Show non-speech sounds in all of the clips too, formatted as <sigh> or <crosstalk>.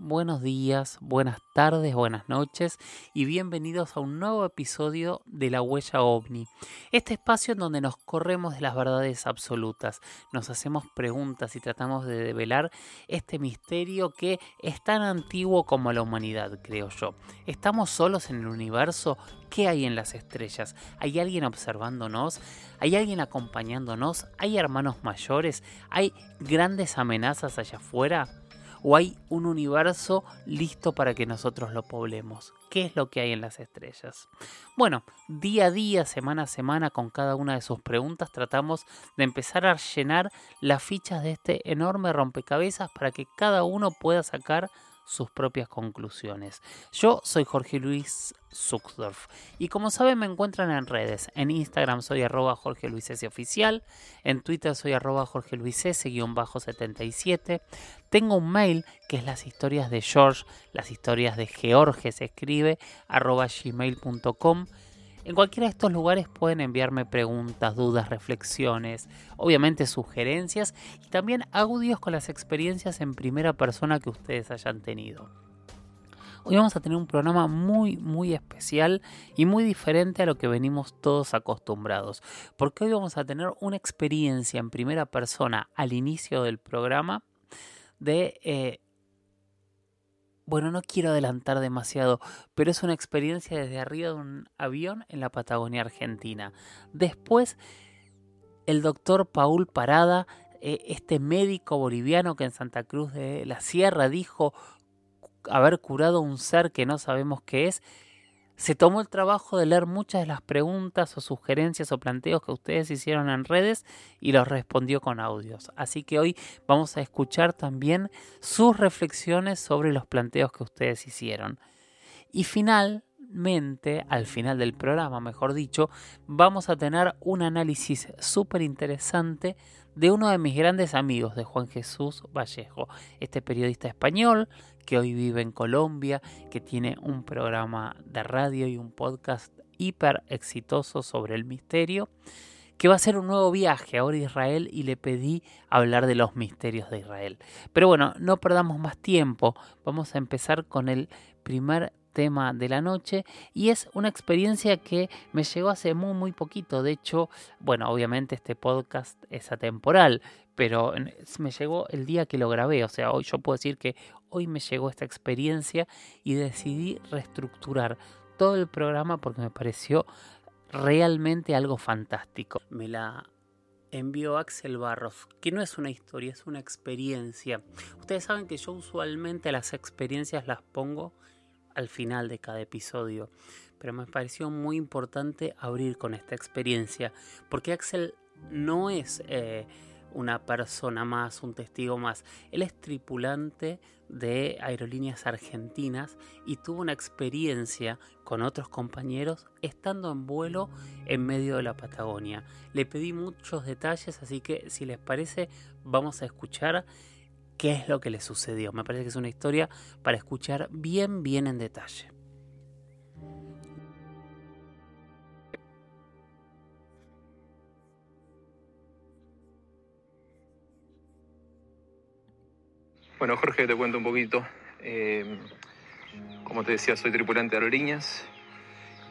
Buenos días, buenas tardes, buenas noches y bienvenidos a un nuevo episodio de La Huella OVNI. Este espacio en donde nos corremos de las verdades absolutas, nos hacemos preguntas y tratamos de develar este misterio que es tan antiguo como la humanidad, creo yo. ¿Estamos solos en el universo? ¿Qué hay en las estrellas? ¿Hay alguien observándonos? ¿Hay alguien acompañándonos? ¿Hay hermanos mayores? ¿Hay grandes amenazas allá afuera? O hay un universo listo para que nosotros lo poblemos. ¿Qué es lo que hay en las estrellas? Bueno, día a día, semana a semana, con cada una de sus preguntas, tratamos de empezar a llenar las fichas de este enorme rompecabezas para que cada uno pueda sacar sus propias conclusiones. Yo soy Jorge Luis Zuckdorf y como saben me encuentran en redes. En Instagram soy arroba Jorge Luis S. Oficial, en Twitter soy arroba Jorge Luis S-77. Tengo un mail que es las historias de George, las historias de George se escribe arroba gmail.com en cualquiera de estos lugares pueden enviarme preguntas, dudas, reflexiones, obviamente sugerencias y también audios con las experiencias en primera persona que ustedes hayan tenido. Hoy vamos a tener un programa muy, muy especial y muy diferente a lo que venimos todos acostumbrados. Porque hoy vamos a tener una experiencia en primera persona al inicio del programa de eh, bueno, no quiero adelantar demasiado, pero es una experiencia desde arriba de un avión en la Patagonia Argentina. Después, el doctor Paul Parada, eh, este médico boliviano que en Santa Cruz de la Sierra dijo haber curado un ser que no sabemos qué es, se tomó el trabajo de leer muchas de las preguntas o sugerencias o planteos que ustedes hicieron en redes y los respondió con audios. Así que hoy vamos a escuchar también sus reflexiones sobre los planteos que ustedes hicieron. Y al final del programa, mejor dicho, vamos a tener un análisis súper interesante de uno de mis grandes amigos, de Juan Jesús Vallejo, este periodista español que hoy vive en Colombia, que tiene un programa de radio y un podcast hiper exitoso sobre el misterio, que va a hacer un nuevo viaje ahora a Israel y le pedí hablar de los misterios de Israel. Pero bueno, no perdamos más tiempo, vamos a empezar con el primer tema de la noche y es una experiencia que me llegó hace muy muy poquito. De hecho, bueno, obviamente este podcast es atemporal, pero me llegó el día que lo grabé. O sea, hoy yo puedo decir que hoy me llegó esta experiencia y decidí reestructurar todo el programa porque me pareció realmente algo fantástico. Me la envió Axel Barros, que no es una historia, es una experiencia. Ustedes saben que yo usualmente las experiencias las pongo al final de cada episodio, pero me pareció muy importante abrir con esta experiencia, porque Axel no es eh, una persona más, un testigo más, él es tripulante de aerolíneas argentinas y tuvo una experiencia con otros compañeros estando en vuelo en medio de la Patagonia. Le pedí muchos detalles, así que si les parece vamos a escuchar qué es lo que le sucedió. Me parece que es una historia para escuchar bien, bien en detalle. Bueno, Jorge, te cuento un poquito. Eh, como te decía, soy tripulante de aerolíneas.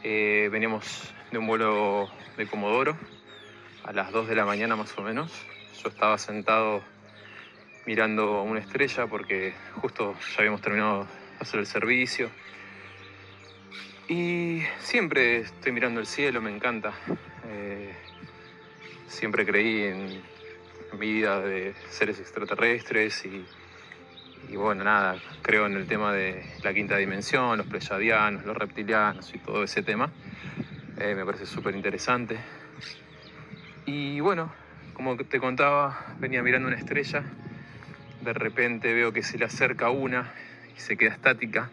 Eh, veníamos de un vuelo de Comodoro a las 2 de la mañana más o menos. Yo estaba sentado mirando una estrella porque justo ya habíamos terminado de hacer el servicio. Y siempre estoy mirando el cielo, me encanta. Eh, siempre creí en, mi vida de seres extraterrestres y, bueno, nada, creo en el tema de la quinta dimensión, los pleyadianos, los reptilianos y todo ese tema. Eh, me parece súper interesante. Y bueno, como te contaba, venía mirando una estrella, de repente veo que se le acerca una y se queda estática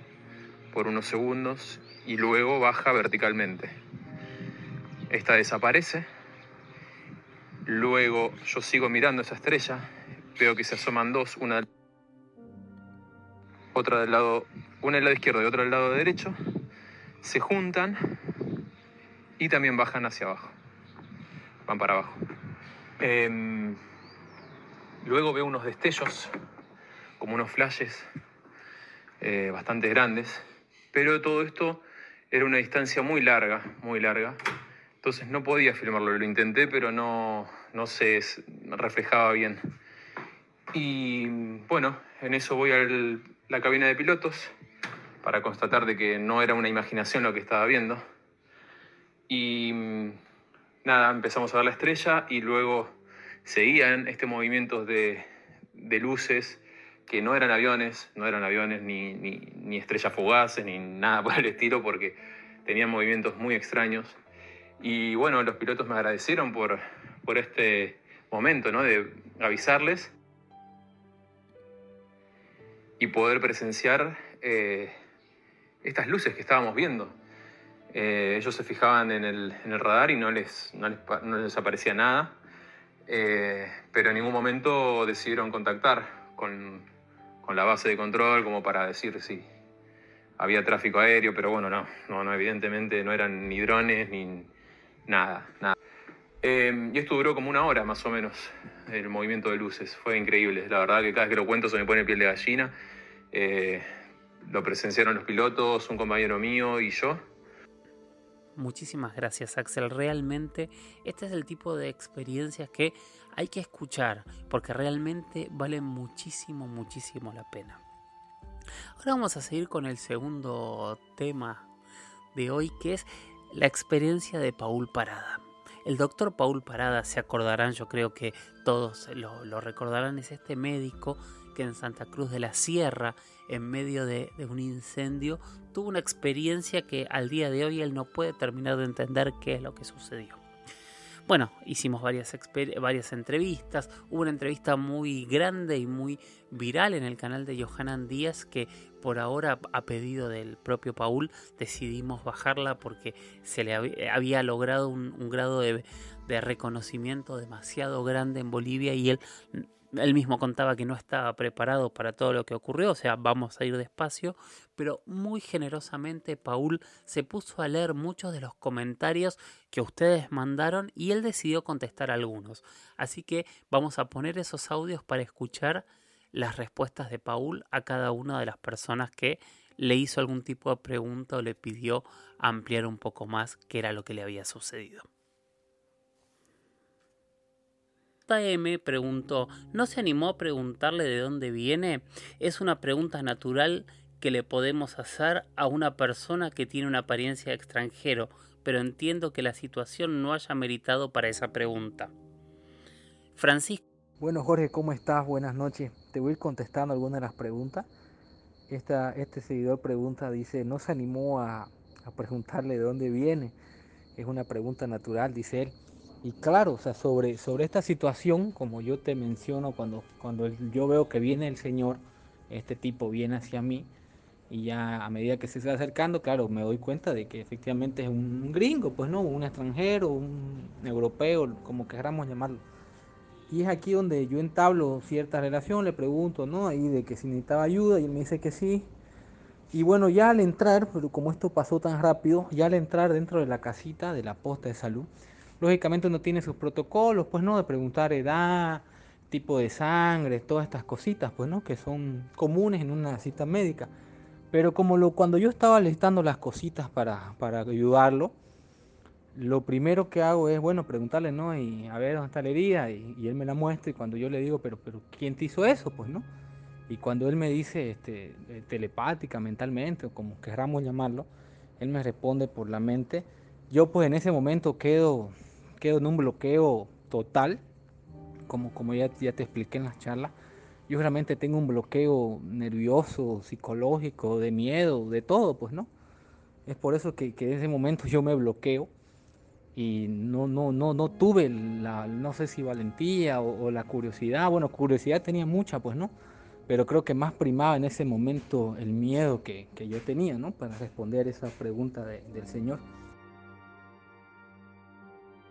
por unos segundos y luego baja verticalmente. Esta desaparece, luego yo sigo mirando esa estrella, veo que se asoman dos, una otra del lado, una del lado izquierdo y otra del lado derecho, se juntan y también bajan hacia abajo, van para abajo. Em, luego veo unos destellos, como unos flashes eh, bastante grandes, pero todo esto era una distancia muy larga, muy larga. Entonces no podía filmarlo, lo intenté, pero no, no se reflejaba bien. Y bueno, en eso voy a la cabina de pilotos para constatar de que no era una imaginación lo que estaba viendo. Y nada, empezamos a ver la estrella y luego seguían este movimientos de, luces que no eran aviones, no eran aviones ni, ni, estrellas fugaces ni nada por el estilo porque tenían movimientos muy extraños. Y bueno, los pilotos me agradecieron por, este momento, ¿no? De avisarles y poder presenciar eh, estas luces que estábamos viendo. Eh, ellos se fijaban en el, en el radar y no les, no les, no les aparecía nada, eh, pero en ningún momento decidieron contactar con, con, la base de control como para decir si había tráfico aéreo, pero bueno, no, no, no evidentemente no eran ni drones ni nada, nada. Eh, y esto duró como una hora más o menos, el movimiento de luces, fue increíble, la verdad que cada vez que lo cuento se me pone piel de gallina. lo presenciaron los pilotos, un compañero mío y yo. Muchísimas gracias Axel. Realmente este es el tipo de experiencias que hay que escuchar porque realmente vale muchísimo, muchísimo la pena. Ahora vamos a seguir con el segundo tema de hoy que es la experiencia de Paul Parada. El doctor Paul Parada, se acordarán, yo creo que todos lo, lo recordarán, es este médico que en Santa Cruz de la Sierra, en medio de, un incendio, tuvo una experiencia que al día de hoy él no puede terminar de entender qué es lo que sucedió. Bueno, hicimos varias, varias entrevistas, hubo una entrevista muy grande y muy viral en el canal de Johanan Díaz que por ahora a pedido del propio Paul decidimos bajarla porque se le había logrado un, un grado de, de reconocimiento demasiado grande en Bolivia y él él mismo contaba que no estaba preparado para todo lo que ocurrió, o sea, vamos a ir despacio, pero muy generosamente Paul se puso a leer muchos de los comentarios que ustedes mandaron y él decidió contestar algunos. Así que vamos a poner esos audios para escuchar las respuestas de Paul a cada una de las personas que le hizo algún tipo de pregunta o le pidió ampliar un poco más qué era lo que le había sucedido. JM preguntó, ¿no se animó a preguntarle de dónde viene? Es una pregunta natural que le podemos hacer a una persona que tiene una apariencia de extranjero, pero entiendo que la situación no haya meritado para esa pregunta. Francisco. Bueno Jorge, ¿cómo estás? Buenas noches. Te voy a ir contestando algunas de las preguntas. Esta, este seguidor pregunta, dice, ¿no se animó a, a preguntarle de dónde viene? Es una pregunta natural, dice él. Y claro, o sea, sobre, sobre esta situación, como yo te menciono, cuando, cuando yo veo que viene el Señor, este tipo viene hacia mí, y ya a medida que se está acercando, claro, me doy cuenta de que efectivamente es un gringo, pues no, un extranjero, un europeo, como queramos llamarlo. Y es aquí donde yo entablo cierta relación, le pregunto, ¿no? Ahí de que si necesitaba ayuda, y él me dice que sí. Y bueno, ya al entrar, pero como esto pasó tan rápido, ya al entrar dentro de la casita de la posta de salud, Lógicamente uno tiene sus protocolos, pues no, de preguntar edad, tipo de sangre, todas estas cositas, pues no, que son comunes en una cita médica. Pero como lo, cuando yo estaba listando las cositas para, para ayudarlo, lo primero que hago es, bueno, preguntarle, ¿no? Y a ver dónde está la herida, y, él me la muestra, y cuando yo le digo, pero, pero, ¿quién te hizo eso? Pues, ¿no? Y cuando él me dice, este, telepática, mentalmente, o como queramos llamarlo, él me responde por la mente, yo pues en ese momento quedo quedo en un bloqueo total, como, como ya, ya te expliqué en las charlas. Yo realmente tengo un bloqueo nervioso, psicológico, de miedo, de todo, pues, ¿no? Es por eso que, que en ese momento yo me bloqueo y no, no, no, no tuve la, no sé si valentía o, la curiosidad, bueno, curiosidad tenía mucha, pues no, pero creo que más primaba en ese momento el miedo que, que yo tenía, ¿no? Para responder esa pregunta del Señor.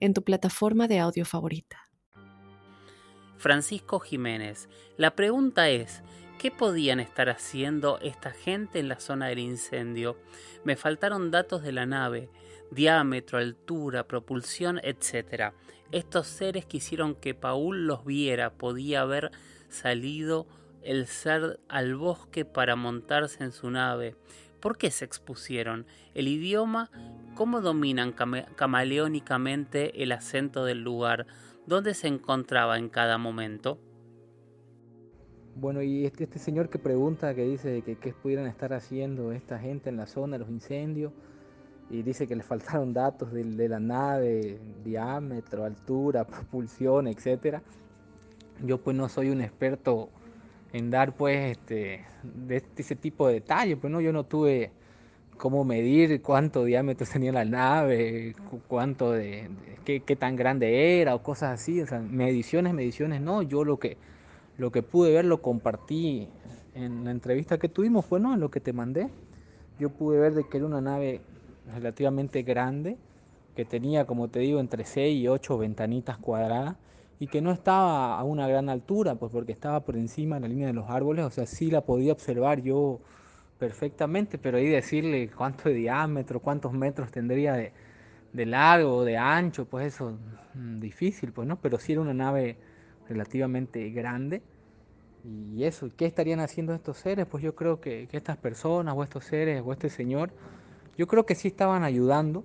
en tu plataforma de audio favorita. Francisco Jiménez. La pregunta es, ¿qué podían estar haciendo esta gente en la zona del incendio? Me faltaron datos de la nave, diámetro, altura, propulsión, etc. Estos seres quisieron que Paul los viera, podía haber salido el ser al bosque para montarse en su nave. ¿Por qué se expusieron? ¿El idioma? ¿Cómo dominan camaleónicamente el acento del lugar? dónde se encontraba en cada momento. Bueno, y este, señor que pregunta, que dice que qué pudieran estar haciendo esta gente en la zona los incendios, y dice que le faltaron datos de, de la nave, diámetro, altura, <laughs> propulsión, etcétera. Yo pues no soy un experto en dar pues este, de este, ese tipo de detalles, pues no, yo no tuve cómo medir cuánto diámetro <laughs> tenía la nave, cuánto de, qué, tan grande era o cosas así, o mediciones, mediciones, no, yo lo que lo que pude ver lo compartí en la entrevista que tuvimos, fue no, en lo que te mandé. Yo pude ver de que era una nave relativamente grande, que tenía, como te digo, entre 6 y 8 ventanitas cuadradas y que no estaba a una gran altura, pues porque estaba por encima de la línea de los árboles, o sea, sí la podía observar yo perfectamente, pero ahí decirle cuánto de diámetro, cuántos metros tendría de, de largo, de ancho, pues eso mm, difícil, pues no, pero sí era una nave relativamente grande. Y eso, ¿qué estarían haciendo estos seres? Pues yo creo que, que, estas personas o estos seres o este señor, yo creo que sí estaban ayudando,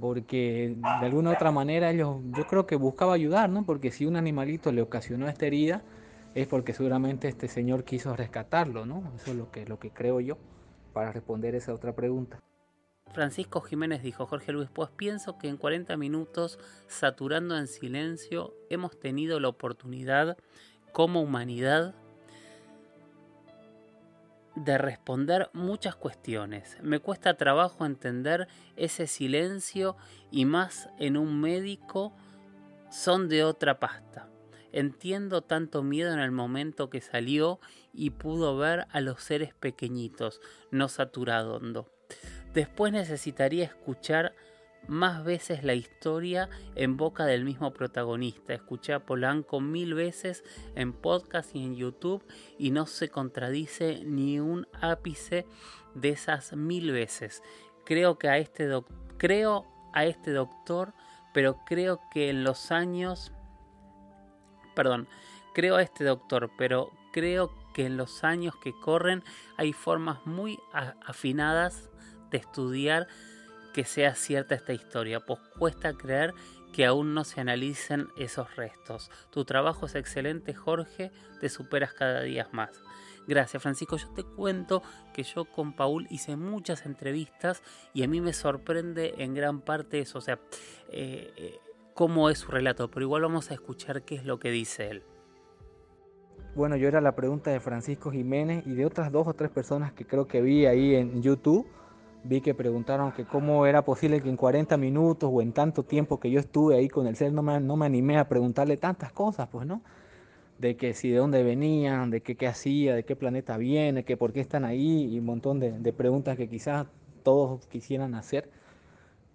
porque de alguna otra manera ellos, yo creo que buscaba ayudar, ¿no? Porque si un animalito le ocasionó esta herida, es porque seguramente este señor quiso rescatarlo, ¿no? Eso es lo que, lo que creo yo para responder esa otra pregunta. Francisco Jiménez dijo, Jorge Luis, pues pienso que en 40 minutos, saturando en silencio, hemos tenido la oportunidad como humanidad de responder muchas cuestiones. Me cuesta trabajo entender ese silencio y más en un médico son de otra pasta. Entiendo tanto miedo en el momento que salió y pudo ver a los seres pequeñitos, no saturando. Después necesitaría escuchar más veces la historia en boca del mismo protagonista. Escuché a Polanco mil veces en podcast y en YouTube y no se contradice ni un ápice de esas mil veces. Creo que a este creo a este doctor, pero creo que en los años perdón, creo a este doctor, pero creo que en los años que corren hay formas muy afinadas de estudiar que sea cierta esta historia, pues cuesta creer que aún no se analicen esos restos. Tu trabajo es excelente, Jorge, te superas cada día más. Gracias, Francisco. Yo te cuento que yo con Paul hice muchas entrevistas y a mí me sorprende en gran parte eso. O sea, eh, eh, cómo es su relato, pero igual vamos a escuchar qué es lo que dice él. Bueno, yo era la pregunta de Francisco Jiménez y de otras dos o tres personas que creo que vi ahí en YouTube. Vi que preguntaron que cómo era posible que en 40 minutos o en tanto tiempo que yo estuve ahí con el ser no me, no me animé a preguntarle tantas cosas, pues, ¿no? De que si de dónde venían, de qué, qué hacía, de qué planeta viene, que por qué están ahí y un montón de, de preguntas que quizás todos quisieran hacer.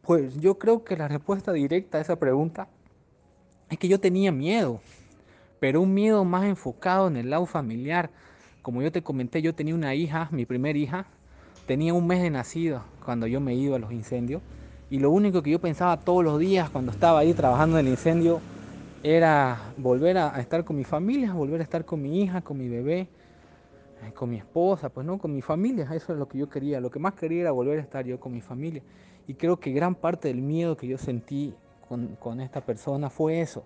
Pues yo creo que la respuesta directa a esa pregunta es que yo tenía miedo, pero un miedo más enfocado en el lado familiar. Como yo te comenté, yo tenía una hija, mi primera hija, tenía un mes de nacido cuando yo me iba a los incendios. Y lo único que yo pensaba todos los días cuando estaba ahí trabajando en el incendio era volver a, estar con mi familia, volver a estar con mi hija, con mi bebé, eh, con mi esposa, pues no, con mi familia, eso es lo que yo quería, lo que más quería era volver a estar yo con mi familia. Y creo que gran parte del miedo que yo sentí con, con esta persona fue eso.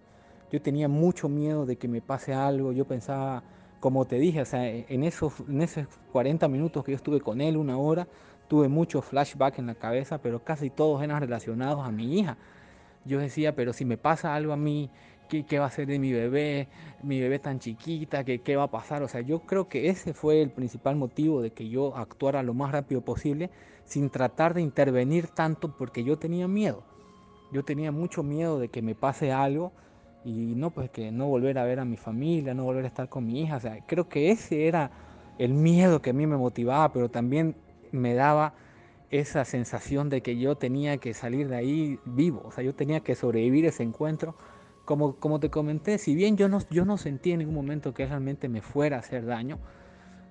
Yo tenía mucho miedo de que me pase algo, yo pensaba, como te dije, o sea, en esos, en esos 40 minutos que yo estuve con él, una hora, tuve muchos flashbacks en la cabeza, pero casi todos eran relacionados a mi hija. Yo decía, pero si me pasa algo a mí, ¿qué, va a ser de mi bebé? Mi bebé tan chiquita, ¿qué, ¿qué va a pasar? O sea, yo creo que ese fue el principal motivo de que yo actuara lo más rápido posible, sin tratar de intervenir tanto, porque yo tenía miedo. Yo tenía mucho miedo de que me pase algo y no, pues que no volver a ver a mi familia, no volver a estar con mi hija. O sea, creo que ese era el miedo que a mí me motivaba, pero también me daba esa sensación de que yo tenía que salir de ahí vivo, o sea, yo tenía que sobrevivir ese encuentro. Como, como te comenté, si bien yo no, yo no sentí en ningún momento que realmente me fuera a hacer daño,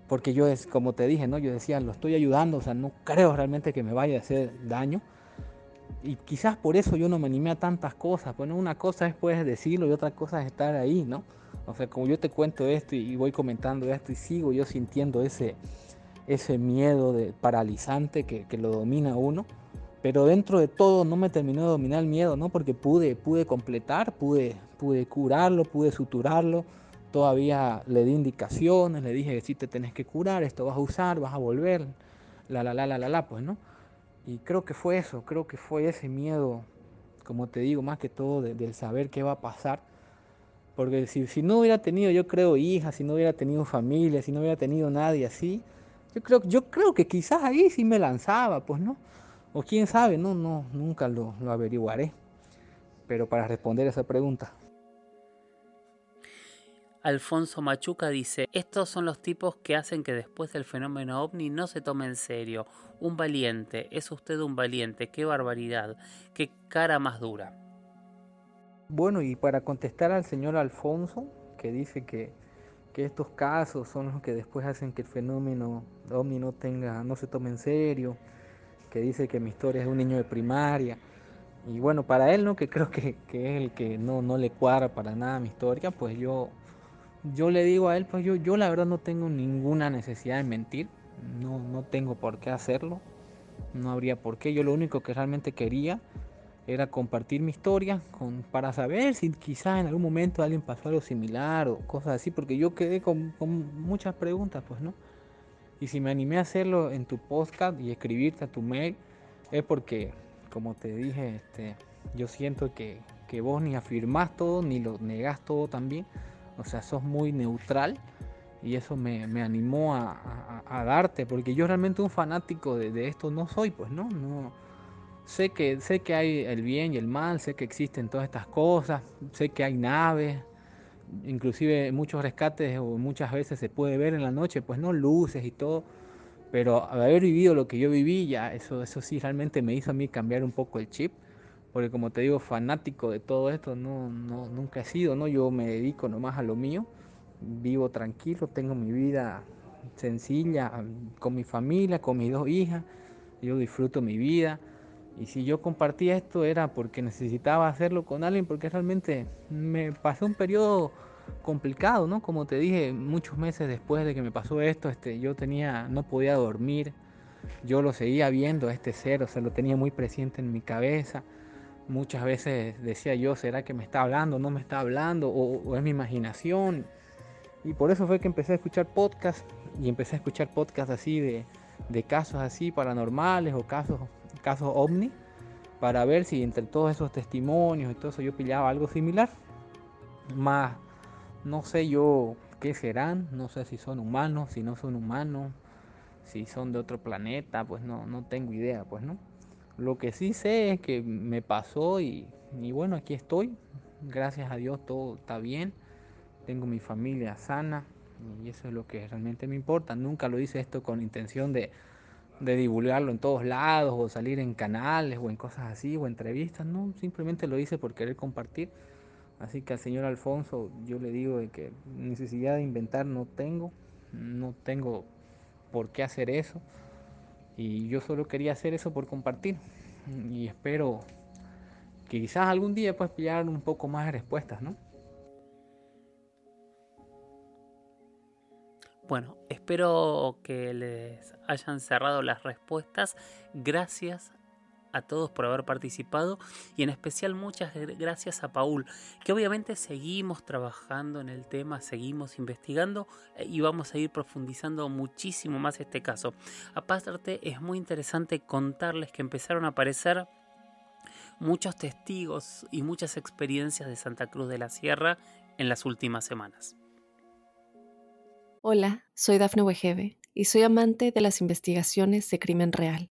porque yo, es, como te dije, ¿no? yo decía, lo estoy ayudando, o sea, no creo realmente que me vaya a hacer daño. Y quizás por eso yo no me animé a tantas cosas. Bueno, una cosa es pues decirlo y otra cosa es estar ahí, ¿no? O sea, como yo te cuento esto y voy comentando esto y sigo yo sintiendo ese, ese miedo de paralizante que, que, lo domina uno. Pero dentro de todo no me terminó de dominar el miedo, ¿no? Porque pude, pude completar, pude, pude curarlo, pude suturarlo. Todavía le di indicaciones, le dije que si te tenés que curar, esto vas a usar, vas a volver, la, la, la, la, la, la, pues, ¿no? Y creo que fue eso, creo que fue ese miedo, como te digo, más que todo de, del saber qué va a pasar. Porque si, si no hubiera tenido, yo creo, hijas, si no hubiera tenido familia, si no hubiera tenido nadie así, yo creo, yo creo que quizás ahí sí me lanzaba, pues no. O quién sabe, no, no, nunca lo, lo averiguaré. Pero para responder esa pregunta. Alfonso Machuca dice, estos son los tipos que hacen que después del fenómeno ovni no se tome en serio. Un valiente, es usted un valiente, qué barbaridad, qué cara más dura. Bueno, y para contestar al señor Alfonso, que dice que, que estos casos son los que después hacen que el fenómeno ovni no tenga, no se tome en serio, que dice que mi historia es un niño de primaria. Y bueno, para él, ¿no? Que creo que, que es el que no, no le cuadra para nada mi historia, pues yo, yo le digo a él, pues yo, yo la verdad no tengo ninguna necesidad de mentir, no, no tengo por qué hacerlo, no habría por qué, yo lo único que realmente quería era compartir mi historia con, para saber si quizás en algún momento alguien pasó algo similar o cosas así, porque yo quedé con, con muchas preguntas, pues, ¿no? Y si me animé a hacerlo en tu podcast y escribirte a tu mail, es porque, como te dije, este, yo siento que, que vos ni afirmás todo, ni lo negás todo también. O sea, sos muy neutral y eso me, me animó a, a, darte, porque yo realmente un fanático de, de, esto no soy, pues no, no. Sé que, sé que hay el bien y el mal, sé que existen todas estas cosas, sé que hay naves, inclusive muchos rescates o muchas veces se puede ver en la noche, pues no luces y todo, pero haber vivido lo que yo viví, ya eso, eso sí realmente me hizo a mí cambiar un poco el chip, porque como te digo, fanático de todo esto no, no nunca he sido, ¿no? Yo me dedico nomás a lo mío, vivo tranquilo, tengo mi vida sencilla, con mi familia, con mis dos hijas, yo disfruto mi vida. Y si yo compartía esto era porque necesitaba hacerlo con alguien, porque realmente me pasó un periodo complicado, ¿no? Como te dije, muchos meses después de que me pasó esto, este, yo tenía, no podía dormir, yo lo seguía viendo este ser, o sea, lo tenía muy presente en mi cabeza. Muchas veces decía yo, ¿será que me está hablando? ¿No me está hablando? ¿O, es mi imaginación? Y por eso fue que empecé a escuchar podcasts y empecé a escuchar podcasts así de, de casos así paranormales o casos casos ovni para ver si entre todos esos testimonios y todo eso yo pillaba algo similar. Más no sé yo qué serán, no sé si son humanos, si no son humanos, si son de otro planeta, pues no, no tengo idea, pues no. Lo que sí sé es que me pasó y, y bueno, aquí estoy. Gracias a Dios todo está bien. Tengo mi familia sana y eso es lo que realmente me importa. Nunca lo hice esto con intención de, de divulgarlo en todos lados o salir en canales o en cosas así o entrevistas, no, simplemente lo hice por querer compartir. Así que al señor Alfonso yo le digo de que necesidad de inventar no tengo, no tengo por qué hacer eso y yo solo quería hacer eso por compartir y espero que quizás algún día pues pillar un poco más de respuestas, ¿no? Bueno, espero que les hayan cerrado las respuestas. Gracias a todos por haber participado y en especial muchas gracias a Paul, que obviamente seguimos trabajando en el tema, seguimos investigando eh, y vamos a ir profundizando muchísimo más este caso. Aparte es muy interesante contarles que empezaron a aparecer muchos testigos y muchas experiencias de Santa Cruz de la Sierra en las últimas semanas. Hola, soy Dafne Wegebe y soy amante de las investigaciones de crimen real.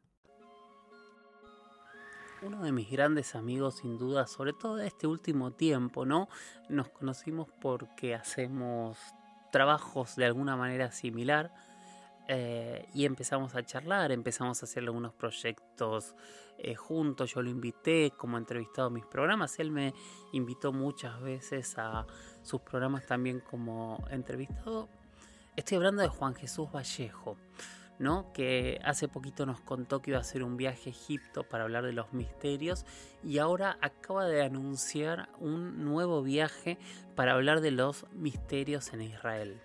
Uno de mis grandes amigos, sin duda, sobre todo este último tiempo, ¿no? Nos conocimos porque hacemos trabajos de alguna manera similar eh, y empezamos a charlar, empezamos a hacer algunos proyectos eh, juntos. Yo lo invité como entrevistado a mis programas. Él me invitó muchas veces a sus programas también como entrevistado. Estoy hablando de Juan Jesús Vallejo, ¿no? que hace poquito nos contó que iba a hacer un viaje a Egipto para hablar de los misterios y ahora acaba de anunciar un nuevo viaje para hablar de los misterios en Israel.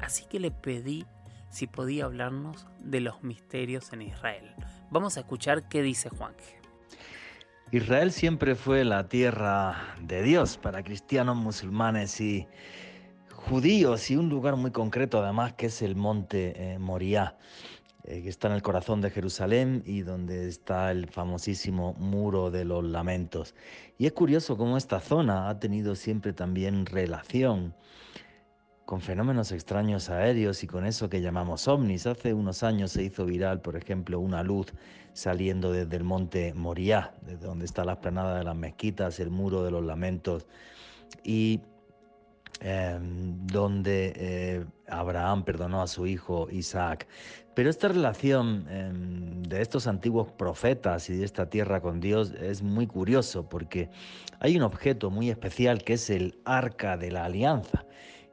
Así que le pedí si podía hablarnos de los misterios en Israel. Vamos a escuchar qué dice Juanje. Israel siempre fue la tierra de Dios para cristianos, musulmanes y judíos y un lugar muy concreto además que es el monte eh, Moriah, eh, que está en el corazón de Jerusalén y donde está el famosísimo muro de los lamentos. Y es curioso cómo esta zona ha tenido siempre también relación con fenómenos extraños aéreos y con eso que llamamos ovnis. Hace unos años se hizo viral, por ejemplo, una luz saliendo desde el monte Moriah, desde donde está la esplanada de las mezquitas, el muro de los lamentos, y em, donde eh, Abraham perdonó a su hijo Isaac. Pero esta relación em, de estos antiguos profetas y de esta tierra con Dios es muy curioso porque hay un objeto muy especial que es el arca de la alianza.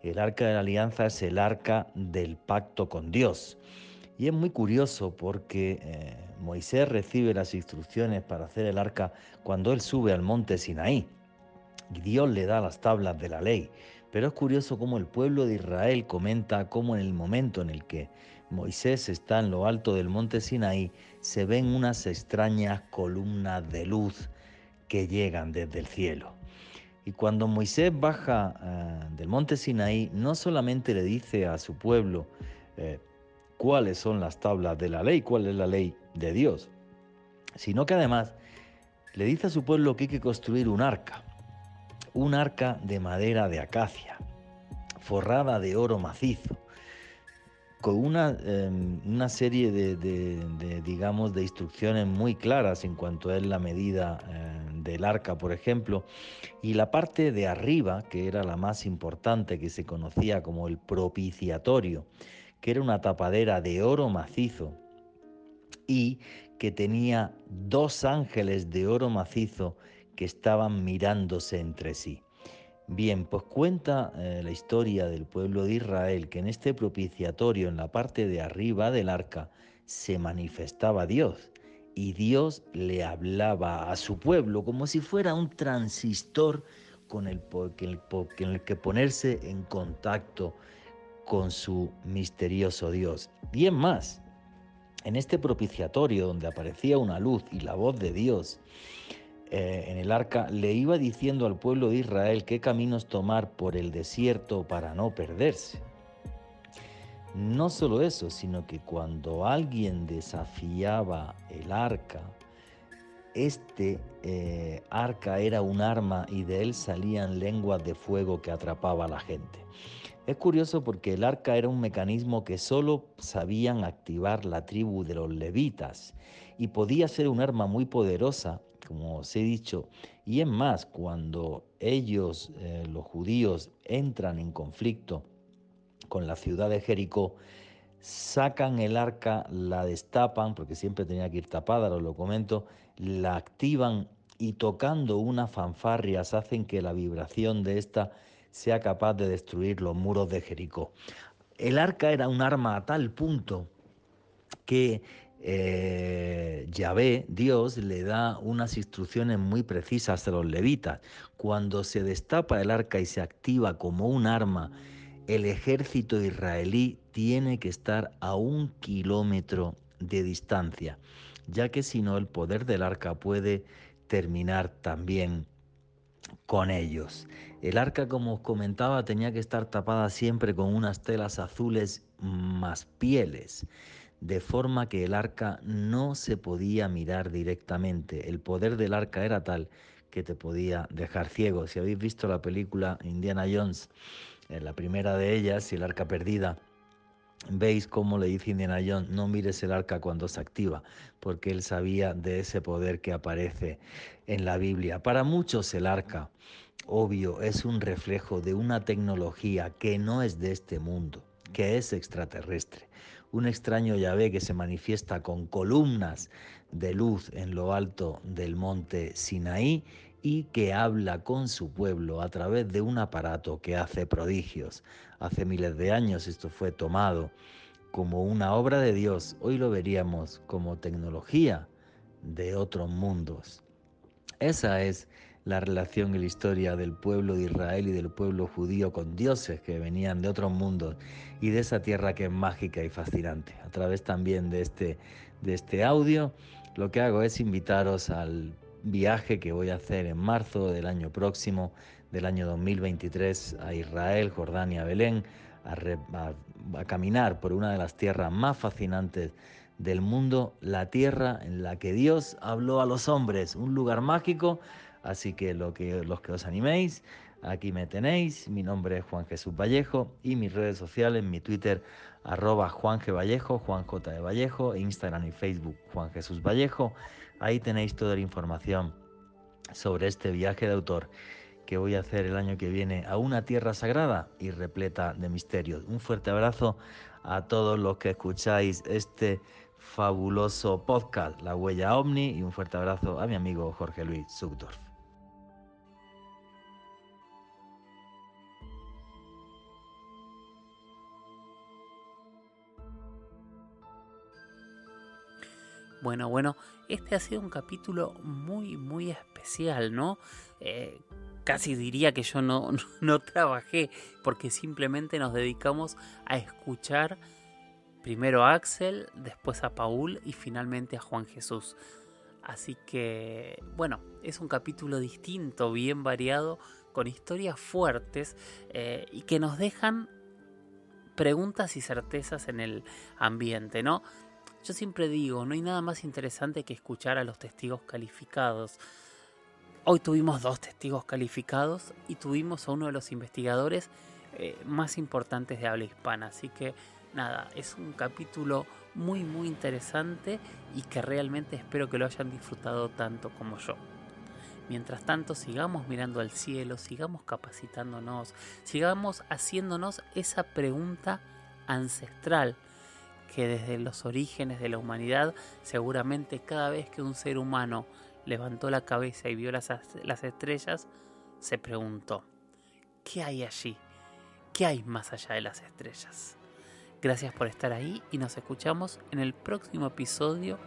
El arca de la alianza es el arca del pacto con Dios. Y es muy curioso porque eh, Moisés recibe las instrucciones para hacer el arca cuando él sube al monte Sinaí. Y Dios le da las tablas de la ley. Pero es curioso cómo el pueblo de Israel comenta cómo en el momento en el que Moisés está en lo alto del monte Sinaí, se ven unas extrañas columnas de luz que llegan desde el cielo. Y cuando Moisés baja eh, del monte Sinaí, no solamente le dice a su pueblo eh, cuáles son las tablas de la ley, cuál es la ley de Dios, sino que además le dice a su pueblo que hay que construir un arca, un arca de madera de acacia, forrada de oro macizo, con una, em, una serie de, digamos, de instrucciones muy claras en cuanto a la medida em, del arca, por ejemplo, y la parte de arriba, que era la más importante, que se conocía como el propiciatorio, que era una tapadera de oro macizo y que tenía dos ángeles de oro macizo que estaban mirándose entre sí. Bien, pues cuenta eh, la historia del pueblo de Israel que en este propiciatorio, en la parte de arriba del arca, se manifestaba Dios y Dios le hablaba a su pueblo como si fuera un transistor con el, en el que ponerse en contacto con su misterioso Dios. Bien más, en este propiciatorio donde aparecía una luz y la voz de Dios, eh, en el arca, le iba diciendo al pueblo de Israel qué caminos tomar por el desierto para no perderse. No solo eso, sino que cuando alguien desafiaba el arca, este eh, arca era un arma y de él salían lenguas de fuego que atrapaba a la gente. Es curioso porque el arca era un mecanismo que solo sabían activar la tribu de los levitas y podía ser un arma muy poderosa como os he dicho. Y es más, cuando ellos, eh, los judíos, entran en conflicto con la ciudad de Jericó, sacan el arca, la destapan, porque siempre tenía que ir tapada, os lo comento, la activan y tocando unas fanfarrias hacen que la vibración de esta sea capaz de destruir los muros de Jericó. El arca era un arma a tal punto que eh, Yahvé, Dios, le da unas instrucciones muy precisas a los levitas. Cuando se destapa el arca y se activa como un arma, el ejército israelí tiene que estar a un kilómetro de distancia, ya que si no el poder del arca puede terminar también con ellos. El arca, como os comentaba, tenía que estar tapada siempre con unas telas azules más pieles, de forma que el arca no se podía mirar directamente. El poder del arca era tal que te podía dejar ciego. Si habéis visto la película Indiana Jones, en la primera de ellas, y el arca perdida, veis cómo le dice Indiana Jones, no mires el arca cuando se activa, porque él sabía de ese poder que aparece en la Biblia. Para muchos el arca, obvio, es un reflejo de una tecnología que no es de este mundo, que es extraterrestre. Un extraño Yahvé que se manifiesta con columnas de luz en lo alto del monte Sinaí y que habla con su pueblo a través de un aparato que hace prodigios. Hace miles de años esto fue tomado como una obra de Dios, hoy lo veríamos como tecnología de otros mundos. Esa es la relación y la historia del pueblo de Israel y del pueblo judío con dioses que venían de otros mundos y de esa tierra que es mágica y fascinante. A través también de este, de este audio, lo que hago es invitaros al viaje que voy a hacer en marzo del año próximo, del año 2023, a Israel, Jordania, Belén, a, a caminar por una de las tierras más fascinantes del mundo, la tierra en la que Dios habló a los hombres, un lugar mágico, así que, lo que los que os animéis, aquí me tenéis, mi nombre es Juan Jesús Vallejo y mis redes sociales, mi Twitter arroba Juan G. Vallejo, Juan J. de Vallejo, Instagram y Facebook Juan Jesús Vallejo. Ahí tenéis toda la información sobre este viaje de autor que voy a hacer el año que viene a una tierra sagrada y repleta de misterios. Un fuerte abrazo a todos los que escucháis este fabuloso podcast, La Huella OVNI, y un fuerte abrazo a mi amigo Jorge Luis Subdorf. Bueno, bueno, este ha sido un capítulo muy, muy especial, ¿no? Eh, casi diría que yo <laughs> no, no, trabajé, porque simplemente nos dedicamos a escuchar primero a Axel, después a Paul y finalmente a Juan Jesús. Así que, bueno, es un capítulo distinto, bien variado, con historias fuertes eh, y que nos dejan preguntas y certezas en el ambiente, ¿no? Yo siempre digo, no hay nada más interesante que escuchar a los testigos calificados. Hoy tuvimos dos testigos calificados y tuvimos a uno de los investigadores eh, más importantes de habla hispana. Así que nada, es un capítulo muy muy interesante y que realmente espero que lo hayan disfrutado tanto como yo. Mientras tanto, sigamos mirando al cielo, sigamos capacitándonos, sigamos haciéndonos esa pregunta ancestral que desde los orígenes de la humanidad, seguramente cada vez que un ser humano levantó la cabeza y vio las, las estrellas, se preguntó, ¿qué hay allí? ¿Qué hay más allá de las estrellas? Gracias por estar ahí y nos escuchamos en el próximo episodio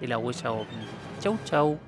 de La Huella OVNI. Chau chau.